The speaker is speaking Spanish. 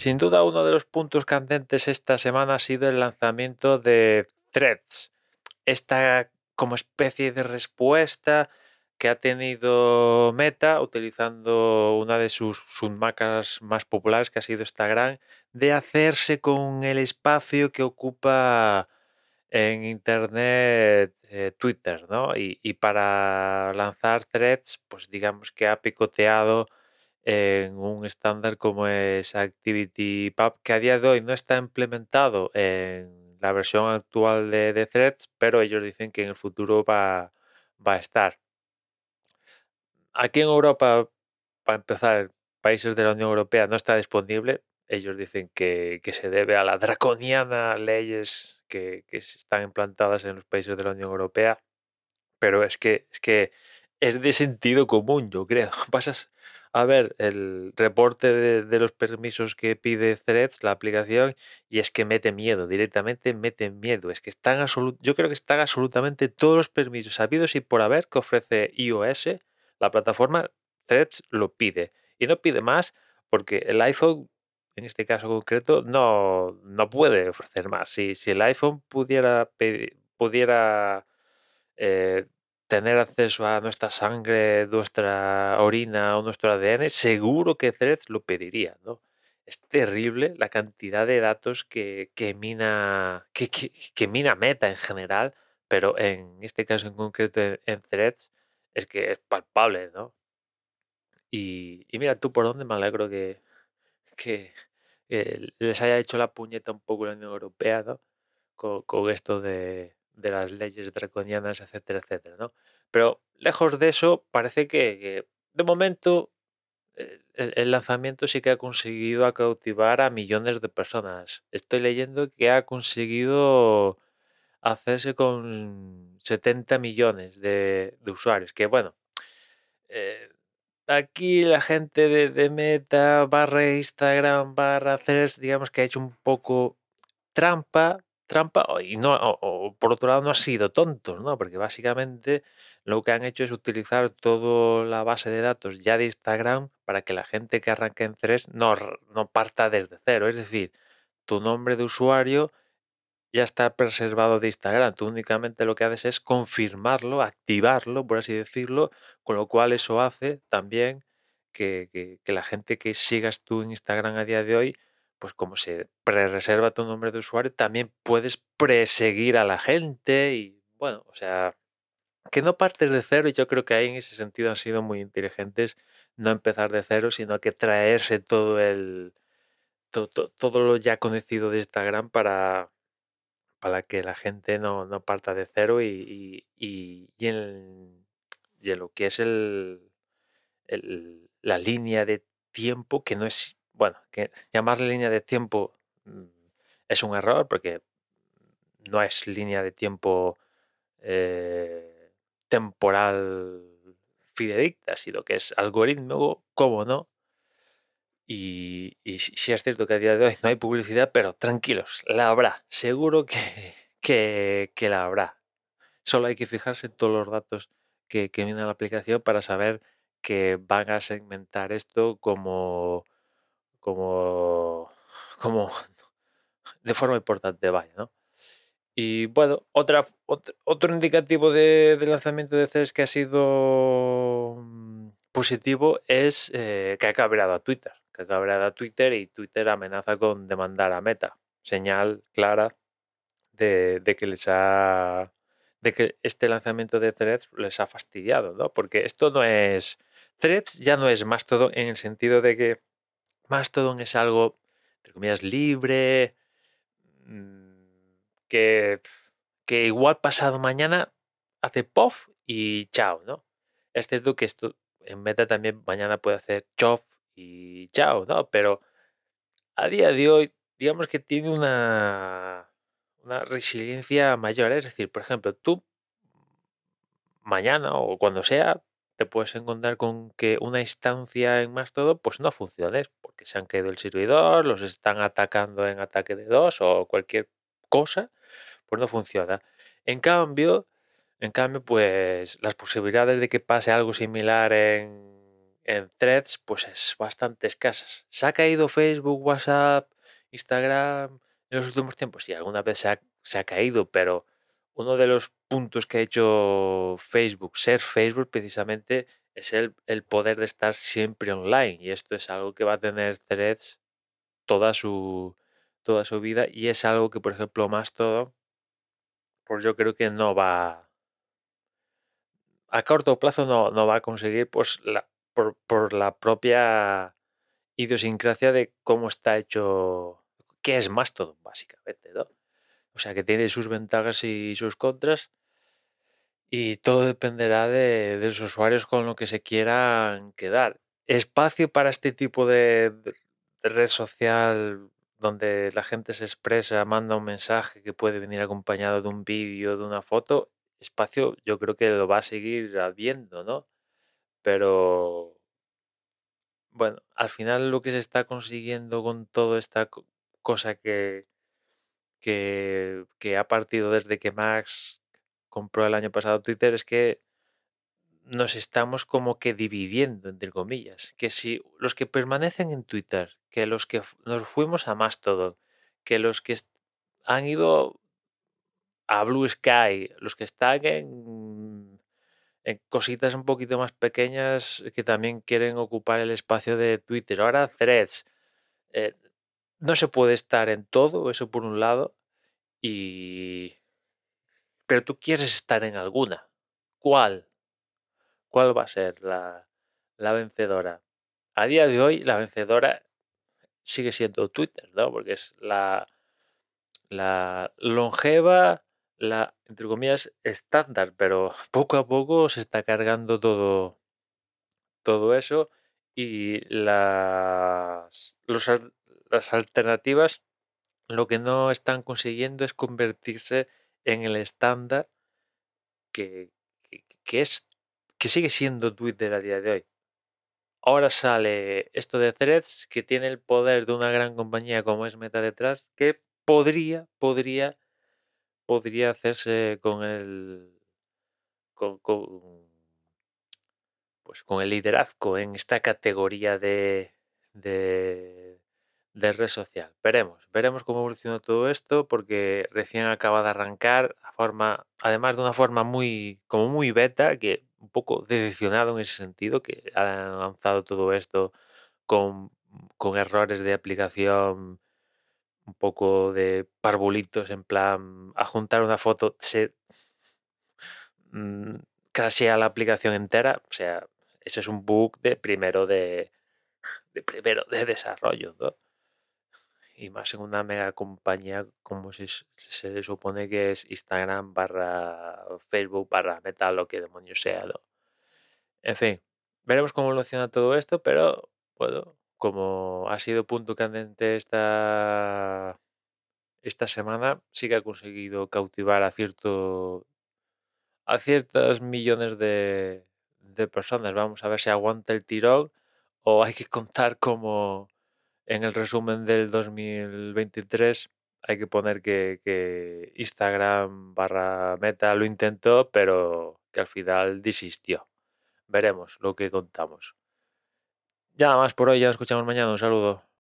Sin duda, uno de los puntos candentes esta semana ha sido el lanzamiento de Threads, esta como especie de respuesta que ha tenido Meta utilizando una de sus submarcas más populares, que ha sido Instagram, de hacerse con el espacio que ocupa en Internet eh, Twitter, ¿no? Y, y, para lanzar threads, pues digamos que ha picoteado en un estándar como es ActivityPub, que a día de hoy no está implementado en la versión actual de, de threads, pero ellos dicen que en el futuro va, va a estar. Aquí en Europa, para empezar, países de la Unión Europea no está disponible. Ellos dicen que, que se debe a la draconiana leyes que, que, están implantadas en los países de la Unión Europea. Pero es que es, que es de sentido común, yo creo. Pasas a ver el reporte de, los permisos que pide Threads, la aplicación, y es que mete miedo, directamente mete miedo. Es que están yo creo que están absolutamente todos los permisos habidos y por haber que ofrece iOS la plataforma Threads lo pide y no pide más porque el iPhone, en este caso concreto, no, no puede ofrecer más. Si, si el iPhone pudiera, pudiera eh, tener acceso a nuestra sangre, nuestra orina o nuestro ADN, seguro que Threads lo pediría, ¿no? Es terrible la cantidad de datos que, mina, que, mina Meta en general, pero en este caso en concreto en, en Threads es que es palpable, ¿no? Y, mira tú por dónde me alegro que, les haya hecho la puñeta un poco la Unión Europea, ¿no? Con esto de, de, las leyes draconianas, etcétera, etcétera, ¿no? Pero lejos de eso, parece que, de momento eh, el, lanzamiento sí que ha conseguido cautivar a millones de personas. Estoy leyendo que ha conseguido hacerse con 70 millones de, usuarios. Que bueno, eh, aquí la gente de, de, Meta, barra Instagram, barra Threads, digamos que ha hecho un poco trampa, trampa, y no, por otro lado no ha sido tontos, ¿no? Porque básicamente lo que han hecho es utilizar toda la base de datos ya de Instagram para que la gente que arranque en Threads no, no parta desde cero. Es decir, tu nombre de usuario ya está preservado de Instagram. Tú únicamente lo que haces es confirmarlo, activarlo, por así decirlo, con lo cual eso hace también que, que la gente que sigas tú en Instagram a día de hoy, pues como se pre-reserva tu nombre de usuario, también puedes preseguir a la gente y bueno, o sea, que no partes de cero y yo creo que ahí en ese sentido han sido muy inteligentes no empezar de cero, sino que traerse todo el todo, todo lo ya conocido de Instagram para, para que la gente no, no parta de cero y, y, y, en, y, lo que es el, el, la línea de tiempo, que no es, bueno, que llamarle línea de tiempo mm, es un error porque no es línea de tiempo eh, temporal fidedigna, sino que es algoritmo, cómo no, y, sí es cierto que a día de hoy no hay publicidad, pero tranquilos, la habrá. Seguro que, que, la habrá. Solo hay que fijarse en todos los datos que, que viene a la aplicación para saber que van a segmentar esto como, como, como de forma importante, vaya, ¿no? Y bueno, otra, otro, otro indicativo de, de lanzamiento de CES que ha sido mm, positivo es eh, que ha cabreado a Twitter que cabreado a Twitter y Twitter amenaza con demandar a Meta. Señal clara de, de, que les ha de que este lanzamiento de Threads les ha fastidiado, ¿no? Porque esto no es Threads ya no es Mastodon en el sentido de que Mastodon es algo entre comillas libre mm, que que igual pasado mañana hace puff y chao, ¿no? Es cierto que esto en Meta también mañana puede hacer chof y chao, ¿no? Pero a día de hoy, digamos que tiene una, una resiliencia mayor. Es decir, por ejemplo, tú mañana o cuando sea, te puedes encontrar con que una instancia en más todo pues no funcione porque se han caído el servidor, los están atacando en ataque de dos o cualquier cosa, pues no funciona. En cambio, en cambio, pues las posibilidades de que pase algo similar en en threads pues es bastante escasas. ¿Se ha caído Facebook, WhatsApp, Instagram en los últimos tiempos? Sí, alguna vez se ha, se ha caído, pero uno de los puntos que ha hecho Facebook ser Facebook precisamente es el, el poder de estar siempre online. Y esto es algo que va a tener threads toda su, toda su vida y es algo que, por ejemplo, más todo, pues yo creo que no va, a corto plazo no, no va a conseguir, pues por, por, la propia idiosincrasia de cómo está hecho, qué es Mastodon, básicamente, ¿no? O sea, que tiene sus ventajas y sus contras y todo dependerá de, los usuarios con lo que se quieran quedar. Espacio para este tipo de, de red social donde la gente se expresa, manda un mensaje que puede venir acompañado de un vídeo, de una foto, espacio yo creo que lo va a seguir habiendo, ¿no? Pero bueno, al final lo que se está consiguiendo con toda esta cosa que, que, ha partido desde que Max compró el año pasado Twitter es que nos estamos como que dividiendo, entre comillas. Que si los que permanecen en Twitter, que los que nos fuimos a Mastodon, que los que han ido a Blue Sky, los que están en, en, cositas un poquito más pequeñas que también quieren ocupar el espacio de Twitter. Ahora threads. Eh, no se puede estar en todo, eso por un lado, y... Pero tú quieres estar en alguna. ¿Cuál? ¿Cuál va a ser la, la vencedora? A día de hoy, la vencedora sigue siendo Twitter, ¿no? Porque es la, la longeva, la, entre comillas, estándar, pero poco a poco se está cargando todo, todo eso y las, los, las alternativas lo que no están consiguiendo es convertirse en el estándar que, que, es que sigue siendo Twitter a día de hoy. Ahora sale esto de Threads que tiene el poder de una gran compañía como es Meta detrás que podría, podría, podría hacerse con el con, con pues con el liderazgo en esta categoría de, de, de, red social. Veremos, veremos cómo evoluciona todo esto porque recién acaba de arrancar a forma, además de una forma muy, como muy beta, que un poco decepcionado en ese sentido, que han lanzado todo esto con, con errores de aplicación un poco de parvulitos en plan a juntar una foto se mmm, crashea la aplicación entera o sea ese es un bug de primero de, de primero de desarrollo ¿no? Y más en una mega compañía como si se supone que es Instagram barra Facebook barra Meta lo que demonios sea ¿no? en fin veremos cómo evoluciona todo esto pero bueno como ha sido punto candente esta esta semana sí que ha conseguido cautivar a cierto a ciertos millones de, de personas. Vamos a ver si aguanta el tirón o hay que contar como en el resumen del 2023 hay que poner que, que, Instagram barra meta lo intentó, pero que al final desistió. Veremos lo que contamos. Ya más por hoy, ya nos escuchamos mañana. Un saludo.